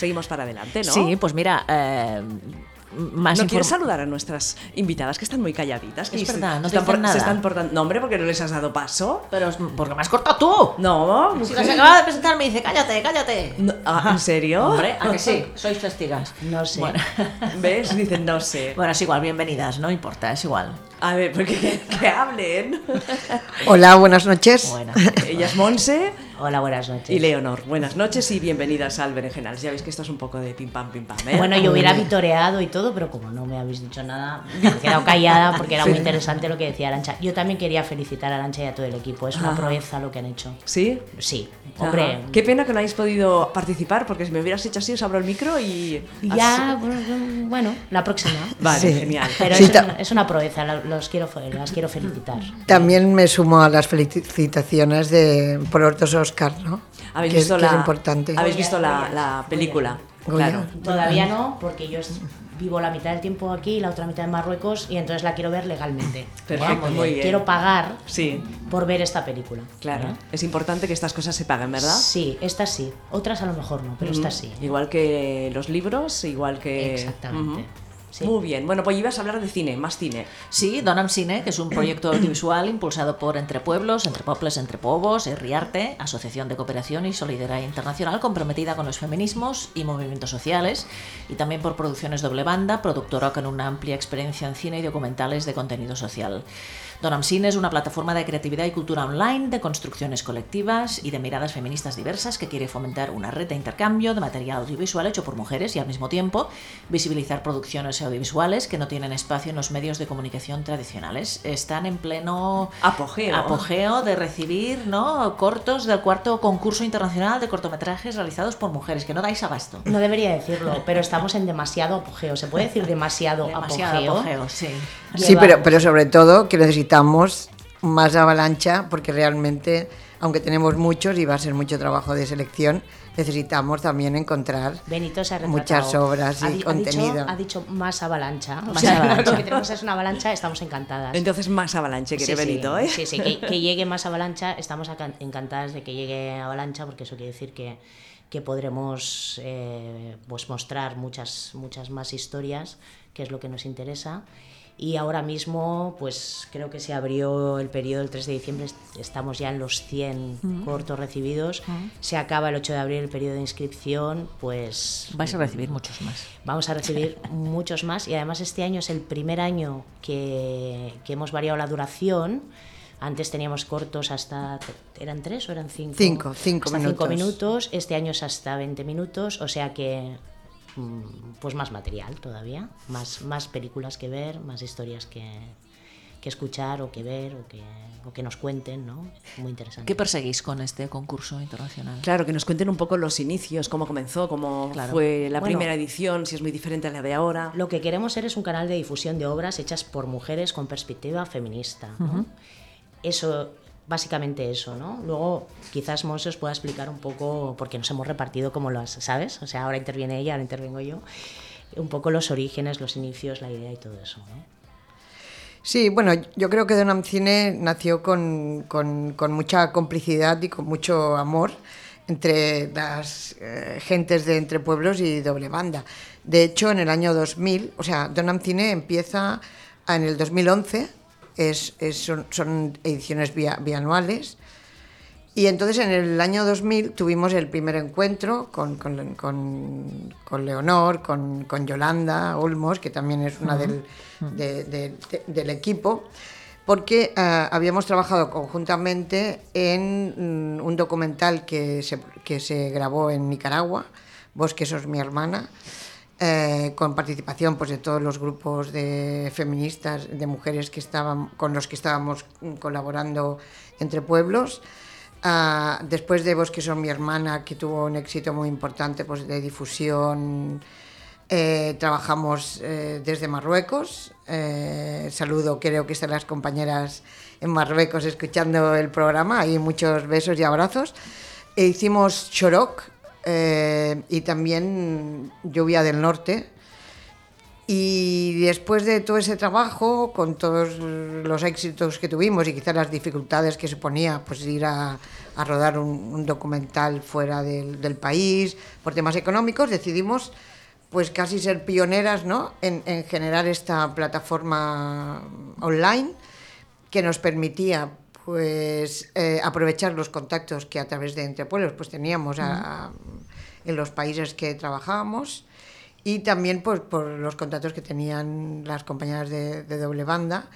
seguimos para adelante, ¿no? Sí, pues mira, eh, más ¿No quieres saludar a nuestras invitadas que están muy calladitas? Que Es se- verdad, no se están, nada. se están portando... No, hombre, porque no les has dado paso. Pero es porque me has cortado tú. No, Si mujer. nos acaba de presentar me dice, cállate, cállate. No, ah, ¿En serio? Hombre, ¿a que sí? Sois testigas. No sé. Bueno. ¿Ves? Dicen, no sé. Bueno, es igual, bienvenidas, no importa, es igual. A ver, porque que, que hablen. Hola, buenas noches. Bueno. Ella es Monse Hola, buenas noches. y Leonor. Buenas noches y bienvenidas al Berenjenals. Ya veis que esto es un poco de pim pam, pim pam, ¿eh? Bueno, yo hubiera vitoreado y todo, pero como no me habéis dicho nada, me he quedado callada porque era muy interesante lo que decía Arancha. Yo también quería felicitar a Arancha y a todo el equipo. Es una Ajá. proeza lo que han hecho. ¿Sí? Sí, hombre. Ajá. Qué pena que no hayáis podido participar, porque si me hubieras hecho así, os abro el micro y... Ya, bueno, la próxima. Vale, Sí. genial. Pero Sí, es, una, es una proeza, los quiero, las quiero felicitar. También me sumo a las felicitaciones de, por los dos Oscar, ¿no? ¿Habéis que, visto, que la, es importante. ¿habéis Goya, visto la, Goya, la película? Goya. Claro. Todavía no, porque yo vivo la mitad del tiempo aquí y la otra mitad en Marruecos y entonces la quiero ver legalmente. Perfecto, ¿Vale? muy bien. Quiero pagar Sí, por ver esta película. claro. Es importante que estas cosas se paguen, ¿verdad? Sí, esta sí. Otras a lo mejor no, pero esta sí. Igual que los libros, igual que... Exactamente. Sí. Muy bien. Bueno, pues ibas a hablar de cine, más cine. Sí, Donam Cine, que es un proyecto audiovisual impulsado por Entre Pueblos, Entre Pobles, Entre Povos, Riarte, Asociación de Cooperación y Solidaridad Internacional comprometida con los feminismos y movimientos sociales, y también por Producciones Doble Banda, productora con una amplia experiencia en cine y documentales de contenido social. Donam Cine es una plataforma de creatividad y cultura online, de construcciones colectivas y de miradas feministas diversas que quiere fomentar una red de intercambio de material audiovisual hecho por mujeres y al mismo tiempo visibilizar producciones audiovisuales que no tienen espacio en los medios de comunicación tradicionales. Están en pleno Apogeo. apogeo de recibir ¿no? cortos del cuarto concurso internacional de cortometrajes realizados por mujeres, que no dais abasto. No debería decirlo, pero estamos en demasiado apogeo. ¿Se puede decir demasiado, Demasiado apogeo? apogeo, sí. Sí, pero, pero sobre todo que necesitamos más avalancha porque realmente, aunque tenemos muchos y va a ser mucho trabajo de selección, necesitamos también encontrar Benito se ha retratado. muchas obras y Ha di- ha contenido. dicho, ha dicho más avalancha. O Más sea, avalancha. lo que tenemos es una avalancha, estamos encantadas. Entonces más avalanche quiere Sí, sí, Benito, ¿eh? Sí, sí, que, que llegue más avalancha, estamos encantadas de que llegue avalancha porque eso quiere decir que, que podremos eh, pues mostrar muchas, muchas más historias, que es lo que nos interesa. Y ahora mismo, pues creo que se abrió el periodo el 3 de diciembre, est- estamos ya en los 100 cortos recibidos, se acaba el 8 de abril el periodo de inscripción, pues Vais a recibir muchos más. Vamos a recibir muchos más y además este año es el primer año que, que hemos variado la duración. Antes teníamos cortos hasta... ¿Eran tres o eran cinco? Cinco, cinco Hasta cinco minutos. Este año es hasta 20 minutos, o sea que mm, pues más material todavía, más, más películas que ver, más historias que, que escuchar o que ver o que, o que nos cuenten, ¿no? Muy interesante. ¿Qué perseguís con este concurso internacional? Claro, que nos cuenten un poco los inicios, cómo comenzó, cómo Claro. fue la Bueno. primera edición, si es muy diferente a la de ahora. Lo que queremos ser es un canal de difusión de obras hechas por mujeres con perspectiva feminista. ¿no? Eso, básicamente eso, ¿no? Luego, quizás Monse os pueda explicar un poco, porque nos hemos repartido como las, ¿sabes? O sea, ahora interviene ella, ahora intervengo yo. Un poco los orígenes, los inicios, la idea y todo eso, ¿no? Sí, bueno, yo creo que Donam Cine nació con, con- mucha complicidad y con mucho amor entre las eh, gentes de Entre Pueblos y Doble Banda. De hecho, en el año 2000, o sea, Donam Cine empieza en el 2011, es, es- son, son ediciones bia- bianuales, y entonces en el año 2000 tuvimos el primer encuentro con, con- con- con Leonor, con, con Yolanda Olmos, que también es una del, de- de- de- del equipo, porque ah, habíamos trabajado conjuntamente en mm, un documental que se, que se grabó en Nicaragua, Vos que sos mi hermana, eh, con participación pues, de todos los grupos de feministas, de mujeres que estaban, con los que estábamos colaborando entre pueblos. Ah, después de Vos que son mi hermana, que tuvo un éxito muy importante pues, de difusión, eh, trabajamos eh, desde Marruecos. Eh, saludo, creo que están las compañeras en Marruecos escuchando el programa. Hay muchos besos y abrazos. E hicimos Chorok eh, y también Lluvia del Norte. Y después de todo ese trabajo, con todos los éxitos que tuvimos y quizás las dificultades que suponía pues, ir a, rodar un, documental fuera del, país por temas económicos, decidimos pues casi ser pioneras ¿no? en generar esta plataforma online que nos permitía pues eh, aprovechar los contactos que a través de Entre Pueblos pues teníamos a, a, en los países que trabajábamos y también pues, por los contactos que tenían las compañeras de, de, doble banda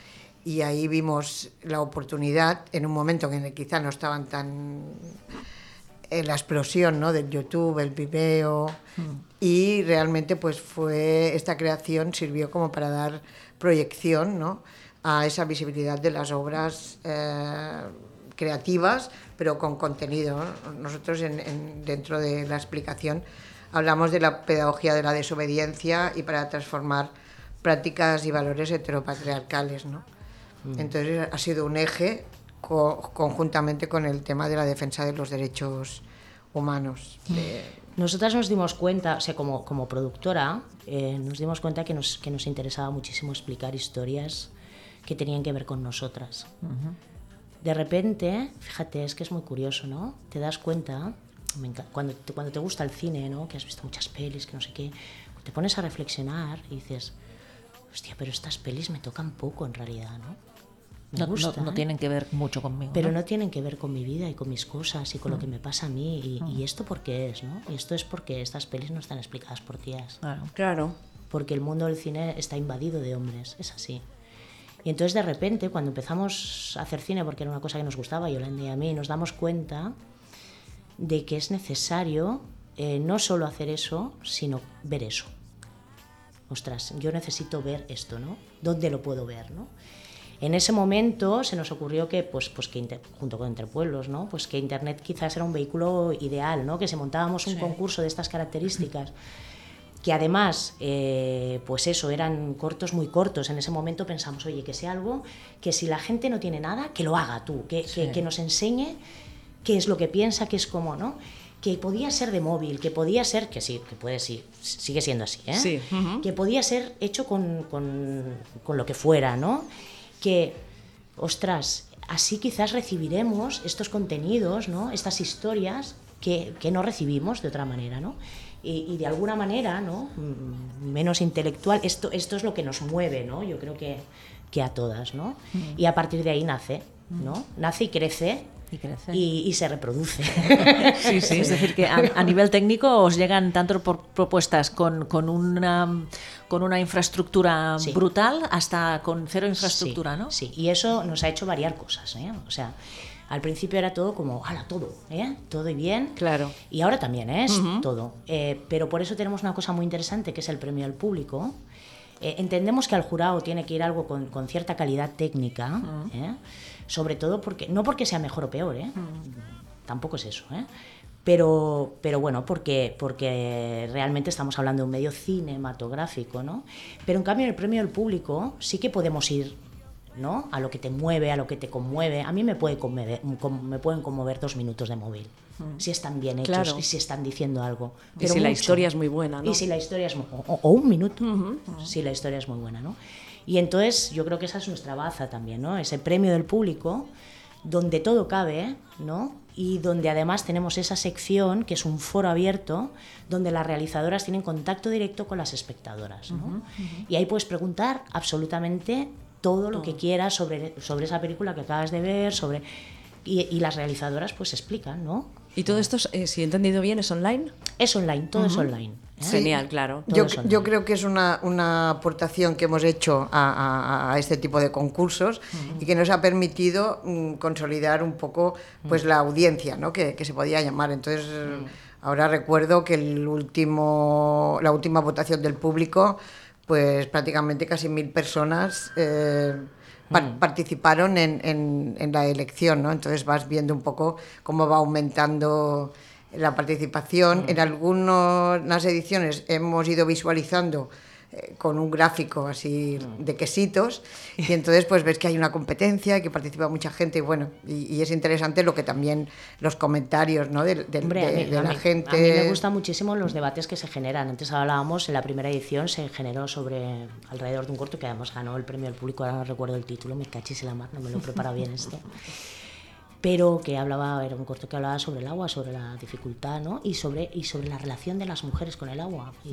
y ahí vimos la oportunidad en un momento en el que quizá no estaban tan en la explosión ¿no? del YouTube, el Vimeo mm. y realmente pues fue esta creación sirvió como para dar proyección ¿no? A esa visibilidad de las obras eh, creativas pero con contenido. ¿no? Nosotros en, en, dentro de la explicación hablamos de la pedagogía de la desobediencia y para transformar prácticas y valores heteropatriarcales. ¿no? Mm. Entonces ha sido un eje co conjuntamente con el tema de la defensa de los derechos humanos. De... Nosotras nos dimos cuenta, o sea, como, como productora, eh, nos dimos cuenta que nos, que nos interesaba muchísimo explicar historias que tenían que ver con nosotras. Uh -huh. De repente, fíjate, es que es muy curioso, ¿no? Te das cuenta cuando te, cuando te gusta el cine, ¿no? que has visto muchas pelis, que no sé qué, te pones a reflexionar y dices, hostia, pero estas pelis me tocan poco en realidad, ¿no? Me no, no, no, tienen que ver mucho conmigo. Pero ¿no? no, tienen que ver con mi vida y con mis cosas y con mm. lo que me pasa a mí. Y, mm. y, esto por qué es, ¿no? Y esto es porque estas pelis no están explicadas por tías. Claro. claro. Porque el mundo del cine está invadido de hombres, es así. Y entonces de repente, cuando empezamos a hacer cine, porque era una cosa que nos gustaba, Yolanda y a mí, nos damos cuenta de que es necesario eh, no solo hacer eso, sino ver eso. Ostras, yo necesito ver esto, ¿no? ¿Dónde lo puedo ver, no? En ese momento se nos ocurrió que, pues, pues que inter, junto con Entre Pueblos, ¿no? Pues que Internet quizás era un vehículo ideal, ¿no? Que si montábamos un sí. concurso de estas características, que además, eh, pues eso, eran cortos muy cortos. En ese momento pensamos, oye, que sea algo que si la gente no tiene nada, que lo haga tú, que, sí. que, que nos enseñe qué es lo que piensa, qué es como, ¿no? Que podía ser de móvil, que podía ser, que sí, que puede sí, sigue siendo así, ¿eh? Sí. Uh -huh. Que podía ser hecho con, con, con lo que fuera, ¿no? Que, ostras, así quizás recibiremos estos contenidos, ¿no? Estas historias que, que no recibimos de otra manera, ¿no? Y, y, de alguna manera, ¿no? Mm, menos intelectual, esto, esto es lo que nos mueve, ¿no? Yo creo que, que a todas, ¿no? Mm. Y a partir de ahí nace, ¿no? Nace y crece y, crece. y, y se reproduce. Sí, sí, es decir, que a, a, nivel técnico os llegan tanto por propuestas con, con, una, con una infraestructura sí. brutal hasta con cero infraestructura, sí, ¿no? Sí, y eso nos ha hecho variar cosas, ¿eh? O sea, al principio era todo como, ala, todo, ¿eh? Todo y bien. Claro. Y ahora también es uh -huh. todo. Eh, pero por eso tenemos una cosa muy interesante que es el premio al público. Eh, entendemos que al jurado tiene que ir algo con, con cierta calidad técnica. Uh -huh sobre todo porque, no porque sea mejor o peor, ¿eh? Mm. tampoco es eso, ¿eh? pero, pero bueno, porque, porque realmente estamos hablando de un medio cinematográfico, ¿no? Pero en cambio en el premio del público sí que podemos ir ¿no? a lo que te mueve, a lo que te conmueve. A mí me, puede conmover, me pueden conmover dos minutos de móvil, mm. si están bien hechos claro. y si están diciendo algo. Pero y si mucho. la historia es muy buena, ¿no? Y si la historia es muy, o, o, un minuto, uh -huh, uh -huh. si la historia es muy buena, ¿no? Y entonces yo creo que esa es nuestra baza también, ¿no? Ese premio del público donde todo cabe, ¿no? Y donde además tenemos esa sección que es un foro abierto donde las realizadoras tienen contacto directo con las espectadoras, ¿no? Uh -huh, uh -huh. Y ahí puedes preguntar absolutamente todo lo que quieras sobre, sobre esa película que acabas de ver, sobre y, y las realizadoras pues explican, ¿no? ¿Y todo esto, eh, si he entendido bien, es online? Es online, todo uh -huh. es online. ¿eh? Genial, claro. Yo, yo, creo que es una, una, aportación que hemos hecho a, a, a este tipo de concursos uh -huh. y que nos ha permitido um, consolidar un poco pues, uh -huh. la audiencia ¿no? que, que, se podía llamar. Entonces, ahora recuerdo que el último, la última votación del público, pues prácticamente casi mil personas. Eh, Mm. participaron en, en, en, la elección, ¿no? Entonces vas viendo un poco cómo va aumentando la participación. Mm. En algunas ediciones hemos ido visualizando con un gráfico así de quesitos y entonces pues ves que hay una competencia, que participa mucha gente y bueno, y, y es interesante lo que también los comentarios ¿no? de, de- Hombre, de- mí- de la mí- gente. A mí me gustan muchísimo los debates que se generan. Antes hablábamos, en la primera edición se generó sobre alrededor de un corto que además ganó el premio del público, ahora no recuerdo el título, me cachis en la mar, no me lo prepara bien esto. Pero que hablaba, era un corto que hablaba sobre el agua, sobre la dificultad, ¿no? Y sobre, y sobre la relación de las mujeres con el agua. Y,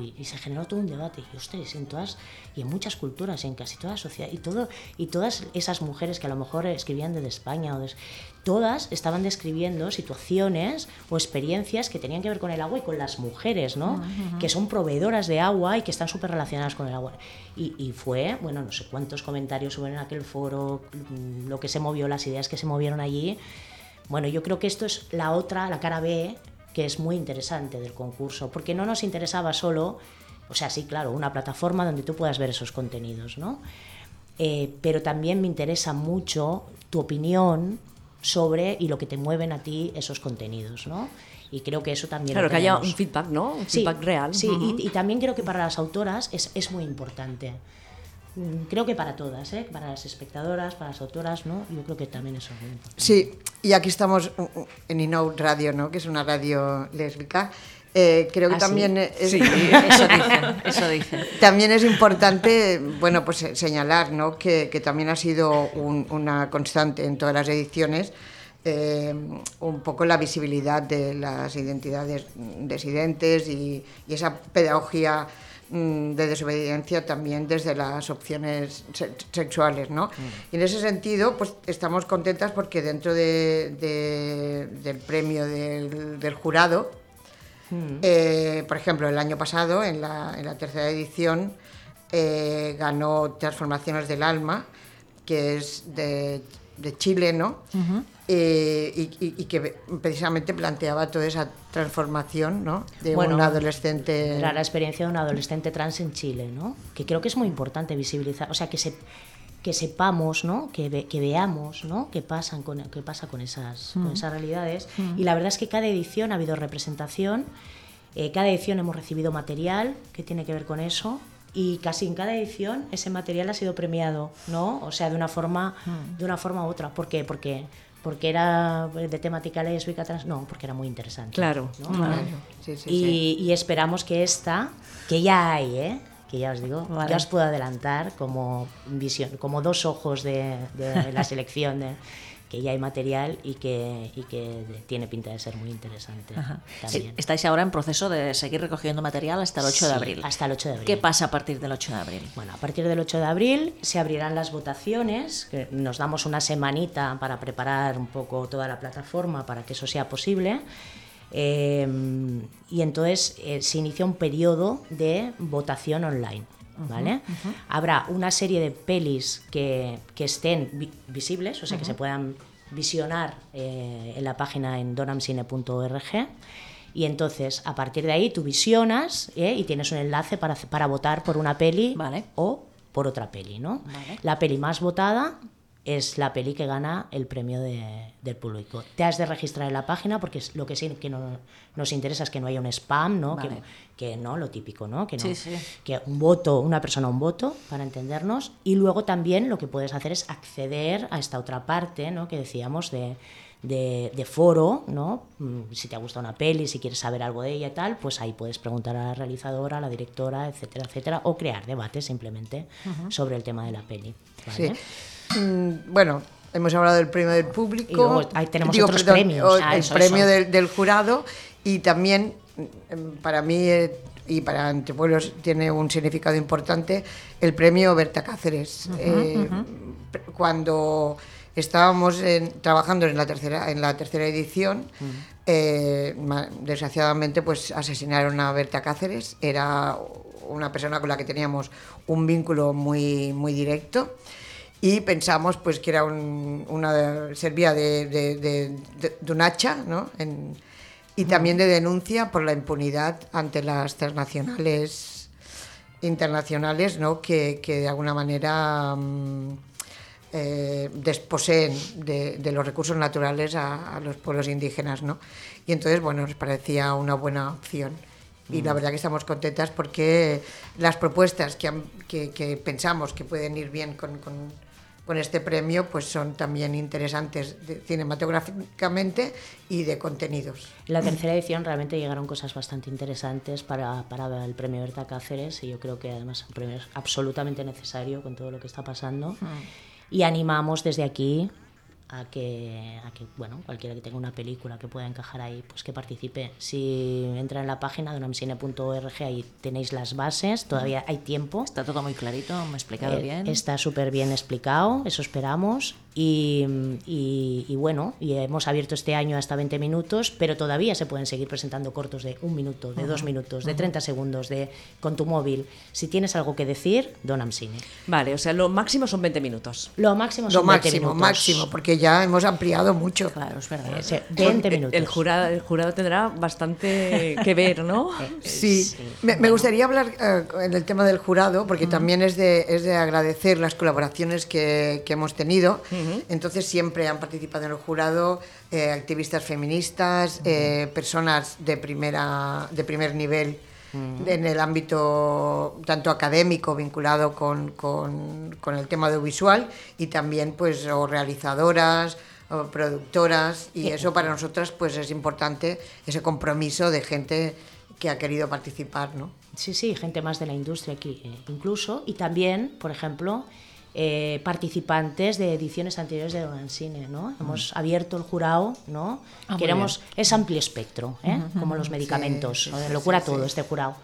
y- y se generó todo un debate. Y ustedes, en todas, y en muchas culturas, en casi toda la sociedad, y todo, y todas esas mujeres que a lo mejor escribían desde España o des- todas estaban describiendo situaciones o experiencias que tenían que ver con el agua y con las mujeres, ¿no? Que son proveedoras de agua y que están súper relacionadas con el agua. Y, y fue, bueno, no sé cuántos comentarios hubo en aquel foro, mm, lo que se movió, las ideas que se movieron allí. Bueno, yo creo que esto es la otra, la cara B, que es muy interesante del concurso, porque no nos interesaba solo, o sea, sí, claro, una plataforma donde tú puedas ver esos contenidos, ¿no? Eh, pero también me interesa mucho tu opinión sobre y lo que te mueven a ti esos contenidos, ¿no? Y creo que eso también... Claro, lo que haya un feedback, ¿no? Un Sí, feedback real. Sí, y, y también creo que para las autoras es, es muy importante. Mm, Creo que para todas, ¿eh? para las espectadoras, para las autoras, ¿no? Yo creo que también eso es muy importante. Sí, y aquí estamos en Inout Radio, ¿no? que es una radio lésbica. Eh, creo que ¿Ah, sí? también es, Sí, eso dicen, eso dicen. También es importante, bueno, pues eh, señalar, ¿no? que, que también ha sido un- una constante en todas las ediciones, eh, un poco la visibilidad de las identidades disidentes y, y esa pedagogía mm, de desobediencia también desde las opciones se- sexuales, ¿no? Y en ese sentido, pues estamos contentas porque dentro de- de- del premio del, del jurado, eh, por ejemplo, el año pasado, en la, en la tercera edición, eh, ganó Transformaciones del Alma, que es de, de Chile, ¿no? Eh, y, y- y que precisamente planteaba toda esa transformación, ¿no? De Bueno, un adolescente. Era la experiencia de un adolescente trans en Chile, ¿no? Que creo que es muy importante visibilizar, o sea, que se que sepamos, ¿no? Que, ve- que veamos, ¿no? Qué pasan con qué pasa con esas con esas realidades. Y la verdad es que cada edición ha habido representación, eh, cada edición hemos recibido material que tiene que ver con eso. Y casi en cada edición ese material ha sido premiado, ¿no? O sea, de una forma, de una forma u otra. ¿Por qué? Porque, porque era de temática lésbica trans. No, porque era muy interesante. Claro, ¿no? claro. Sí, sí, y, y esperamos que esta, que ya hay, ¿eh? Que ya os digo, Vale. ya os puedo adelantar como visión, como dos ojos de, de la selección, de, que ya hay material y que, y que tiene pinta de ser muy interesante también. Estáis ahora en proceso de seguir recogiendo material hasta el 8 de Sí, abril. hasta el 8 de abril. ¿Qué pasa a partir del 8 de abril? Bueno, a partir del 8 de abril se abrirán las votaciones, que nos damos una semanita para preparar un poco toda la plataforma para que eso sea posible. Eh, y entonces eh, se inicia un periodo de votación online. ¿Vale? Habrá una serie de pelis que, que estén vi- visibles, o sea, que se puedan visionar eh, en la página en donamcine.org. Y entonces, a partir de ahí, tú visionas ¿eh? y tienes un enlace para, para votar por una peli Vale. o por otra peli, ¿no? Vale. La peli más votada es la peli que gana el premio de- del público. Te has de registrar en la página porque es lo que sí que no, nos interesa es que no haya un spam, ¿no? Vale. Que, que no, lo típico, ¿no? Que no, Sí, sí. que un voto, una persona un voto, para entendernos, y luego también lo que puedes hacer es acceder a esta otra parte, ¿no? Que decíamos de, de, de foro, ¿no? Mm, Si te ha gustado una peli, si quieres saber algo de ella y tal, pues ahí puedes preguntar a la realizadora, a la directora, etcétera, etcétera, o crear debates simplemente sobre el tema de la peli. Sí. ¿vale? Bueno, hemos hablado del premio del público. Y luego ahí tenemos otros premios. Ah, el eso, premio eso. Del, del jurado y también mm, para mí eh, y para Entre Pueblos tiene un significado importante el premio Berta Cáceres. Eh, Cuando estábamos en- trabajando en la tercera en la tercera edición, eh, ma- desgraciadamente pues asesinaron a Berta Cáceres. Era una persona con la que teníamos un vínculo muy muy directo y pensamos pues que era un- una servía de, de- de- de- de un hacha ¿no? En- y también de denuncia por la impunidad ante las transnacionales internacionales ¿no? que, que de alguna manera mm, eh, desposeen de, de los recursos naturales a, a los pueblos indígenas ¿no? y entonces bueno nos parecía una buena opción y la verdad que estamos contentas porque las propuestas que, han- que- que pensamos que pueden ir bien con, con- con este premio pues son también interesantes de- cinematográficamente y de contenidos. En la tercera edición realmente llegaron cosas bastante interesantes para, para el premio Berta Cáceres y yo creo que además un premio es absolutamente necesario con todo lo que está pasando. Y animamos desde aquí a que, a que, bueno, cualquiera que tenga una película que pueda encajar ahí, pues que participe. Si entra en la página donamcine.org, ahí tenéis las bases, todavía hay tiempo. Está todo muy clarito, me he explicado Eh, bien. Está súper bien explicado, eso esperamos. Y, y- y bueno, y hemos abierto este año hasta 20 minutos, pero todavía se pueden seguir presentando cortos de un minuto, de dos minutos, de 30 segundos, de con tu móvil. Si tienes algo que decir, Donam Cine. Vale, o sea, lo máximo son 20 minutos. Lo máximo Lo son 20 máximo, minutos. máximo, porque ya hemos ampliado mucho. Claro, es verdad. Eh, se- 20 El- minutos. El jurado, el jurado tendrá bastante que ver, ¿no? Sí, me, me gustaría hablar eh, en el tema del jurado, porque también es de, es de agradecer las colaboraciones que, que hemos tenido. Entonces siempre han participado en el jurado eh, activistas feministas, eh, personas de, primera, de primer nivel en el ámbito tanto académico vinculado con, con- con el tema audiovisual y también pues o realizadoras productoras. Y eso para nosotras pues es importante ese compromiso de gente que ha querido participar, ¿no? Sí, sí, gente más de la industria aquí eh, incluso. Y también, por ejemplo, eh, participantes de ediciones anteriores de Don Cine, ¿no? Hemos abierto el jurado, ¿no? Ah, Queremos, es amplio espectro, ¿eh? Como los medicamentos, sí, ¿no? sí, lo cura sí, todo sí. este jurado.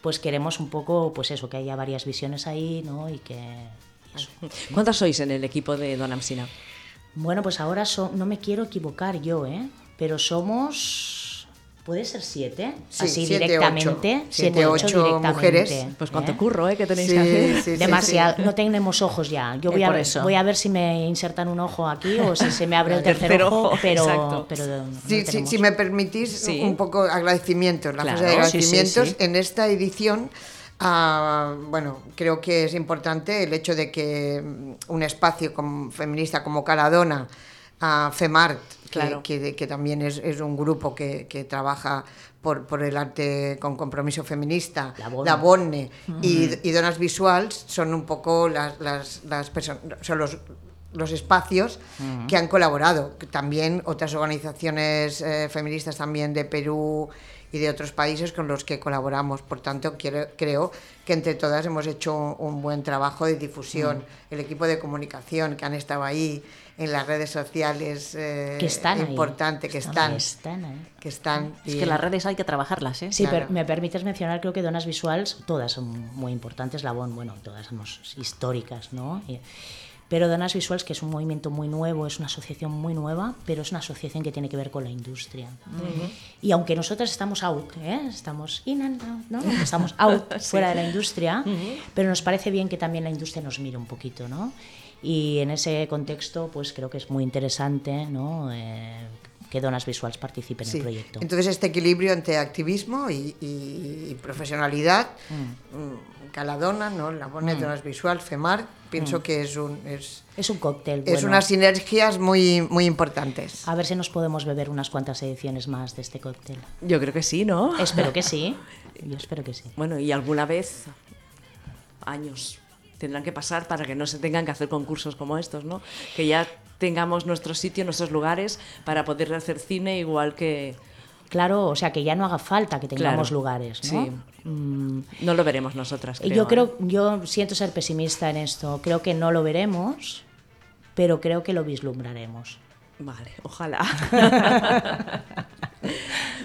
Pues queremos un poco, pues eso, que haya varias visiones ahí, ¿no? Y que... eso. ¿Cuántas sois en el equipo de Don Amsina? Bueno, pues ahora so- no me quiero equivocar yo, ¿eh? Pero somos... ¿Puede ser siete? Sí, Así siete, directamente. ocho. Siete, ocho directamente, mujeres. Pues cuánto ¿eh? curro, ¿eh? Que tenéis Sí, que hacer. sí, sí, Demasiado, sí. no tenemos ojos ya. Yo voy a, eso. voy a ver si me insertan un ojo aquí o si se me abre el tercer, tercer ojo, ojo, pero, exacto. pero no si me permitís Sí. un poco agradecimientos, la Claro, de sí, sí, agradecimientos. sí. En esta edición, ah, bueno, creo que es importante el hecho de que mm, un espacio como- feminista como Caladona, a FEMART, que, Claro. que- que también es, es un grupo que, que trabaja por, por el arte con compromiso feminista, La Bonne. la Bonne y, y Donas Visuals son un poco las, las, son los, los espacios que han colaborado. También otras organizaciones eh, feministas también de Perú y de otros países con los que colaboramos. Por tanto, quiero- creo que entre todas hemos hecho un buen trabajo de difusión. El equipo de comunicación que han estado ahí en las redes sociales, eh, Que están ahí. importante, que están, Están ahí. que están. Es y- que las redes hay que trabajarlas, ¿eh? Sí, Claro. pero me permites mencionar, creo que Donas Visuals, todas son muy importantes, la BON, bueno, todas somos históricas, ¿no? Y- pero Donas Visuals, que es un movimiento muy nuevo, es una asociación muy nueva, pero es una asociación que tiene que ver con la industria. Y aunque nosotros estamos out, ¿eh? estamos in and out, ¿no? Estamos out, fuera de la industria, pero nos parece bien que también la industria nos mire un poquito, ¿no? Y en ese contexto, pues creo que es muy interesante, ¿no? Eh, que Donas Visuals participe en Sí. el proyecto. Entonces este equilibrio entre activismo y, y- y profesionalidad, mm, Caladona, ¿no? la Bonnet de las Visual, FEMAR, pienso que es, un, es, Es un cóctel. es bueno. unas sinergias muy, muy importantes. A ver si nos podemos beber unas cuantas ediciones más de este cóctel. Yo creo que sí, ¿no? Espero que sí. Yo espero que sí. Bueno, y alguna vez, años, tendrán que pasar para que no se tengan que hacer concursos como estos, ¿no? Que ya tengamos nuestro sitio, nuestros lugares para poder hacer cine igual que... Claro, o sea, que ya no haga falta que tengamos Claro, lugares, ¿no? sí. Mm, No lo veremos nosotras. Creo, yo ¿eh? creo, yo siento ser pesimista en esto. Creo que no lo veremos, pero creo que lo vislumbraremos. Vale, ojalá.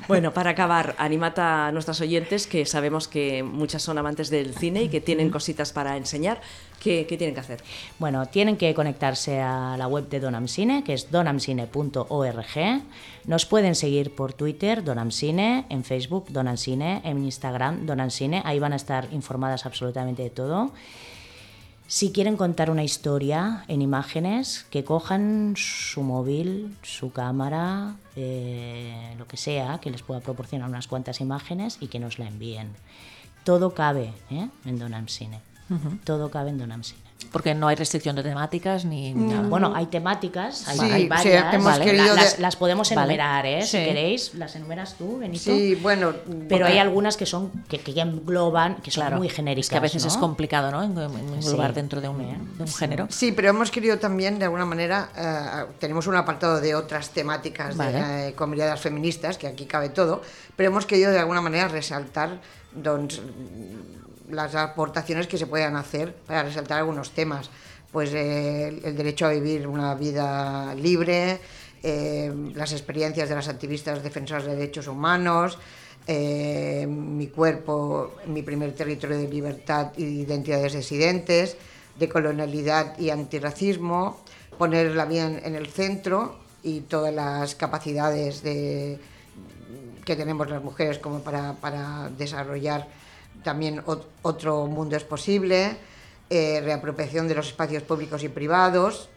bueno, para acabar, animad a nuestros oyentes que sabemos que muchas son amantes del cine y que tienen cositas para enseñar. ¿Qué, qué tienen que hacer? Bueno, tienen que conectarse a la web de Donamcine, que es donamcine.org. Nos pueden seguir por Twitter, Donamcine, en Facebook, Donamcine, en Instagram, Donamcine. Ahí van a estar informadas absolutamente de todo. Si quieren contar una historia en imágenes, que cojan su móvil, su cámara, eh, lo que sea, que les pueda proporcionar unas cuantas imágenes y que nos la envíen. Todo cabe ¿eh? en Donamcine. Todo cabe en Donamcine. Porque no hay restricción de temáticas ni nada. Bueno, hay temáticas, hay, Sí, hay sí, varias. hemos Vale. querido las, de- las podemos enumerar, ¿eh? Si Sí. queréis, las enumeras tú, Benito. Sí, bueno. Pero hay algunas que son que, que ya engloban, que son claro, muy genéricas. es que a veces ¿no? es complicado, ¿no? En- en- Englobar Sí. dentro de un, de un género. Sí, pero hemos querido también, de alguna manera, eh, tenemos un apartado de otras temáticas Vale. de eh, con miradas feministas, que aquí cabe todo, pero hemos querido de alguna manera resaltar doncs, las aportaciones que se puedan hacer para resaltar algunos temas. Pues eh, el- derecho a vivir una vida libre, eh, las experiencias de las activistas defensoras de derechos humanos, eh, mi cuerpo, mi primer territorio de libertad y identidades disidentes, de colonialidad y antirracismo, poner la vida en, en el centro y todas las capacidades de, que tenemos las mujeres como para, para desarrollar también ot- otro mundo es posible, eh, reapropiación de los espacios públicos y privados,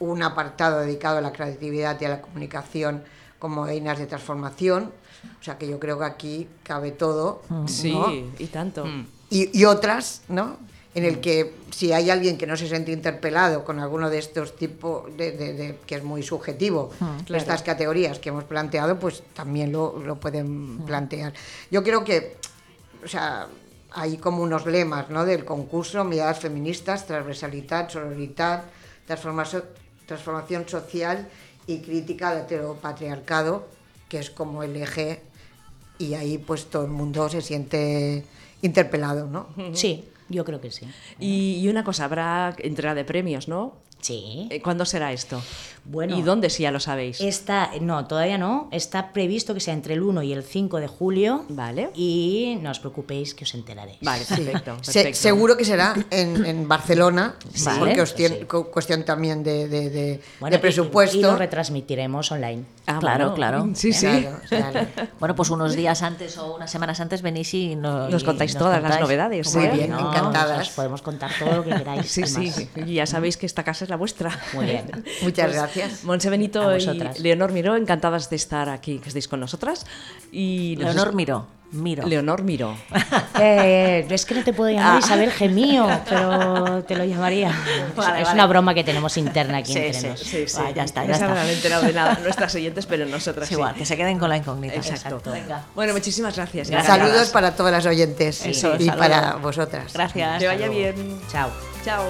un apartado dedicado a la creatividad y a la comunicación como einas de transformación. O sea que yo creo que aquí cabe todo. Sí, ¿no? y tanto. y, y otras, ¿no? En el que si hay alguien que no se siente interpelado con alguno de estos tipos, de, de- de- que es muy subjetivo, Claro. estas categorías que hemos planteado, pues también lo, lo pueden plantear. Yo creo que, o sea, hay como unos lemas, ¿no? Del concurso, miradas feministas, transversalidad, sororidad, transformación, transformación social y crítica al heteropatriarcado, que es como el eje y ahí pues todo el mundo se siente interpelado, ¿no? Sí, yo creo que sí. Y, y una cosa, habrá entrega de premios, ¿no? Sí. Eh, ¿Cuándo será esto? Bueno. ¿Y dónde si ya lo sabéis? Está, no, todavía no. Está previsto que sea entre el 1 y el 5 de julio. Vale. Y no os preocupéis que os enteraréis. Vale, perfecto. Se- perfecto. seguro que será en, en Barcelona, Vale. porque os tiene- Sí. cu- cuestión también de, de- de- Bueno, de y- presupuesto. Y, lo retransmitiremos online. Ah, Claro, bueno. claro. Sí, sí. Claro, claro. Bueno, pues unos días antes o unas semanas antes venís y no- Nos y contáis todas las novedades, Muy ¿eh? bien. Bien. encantadas. Os podemos contar todo lo que queráis. Sí, y sí, y ya sabéis que esta casa es la vuestra. Muy bien. Muchas gracias. Monse A Benito y. Leonor Miró, encantadas de estar aquí, que estéis con nosotras. Y nos Leonor es- Miro. Miro. Leonor Miró. Eh, es que no te puedo llamar Ah. Isabel Gemío, pero te lo llamaría. Vale, es vale. una broma que tenemos interna aquí Sí, entre sí, nos. sí, ya está, ya No se está. enterado de nada nuestras oyentes, pero nosotras igual, que se queden con la incógnita. Exacto. Venga. Bueno, muchísimas gracias. Saludos para todas las oyentes Eso, y saludos. para vosotras. Gracias. Que vaya bien. Chao. Chao.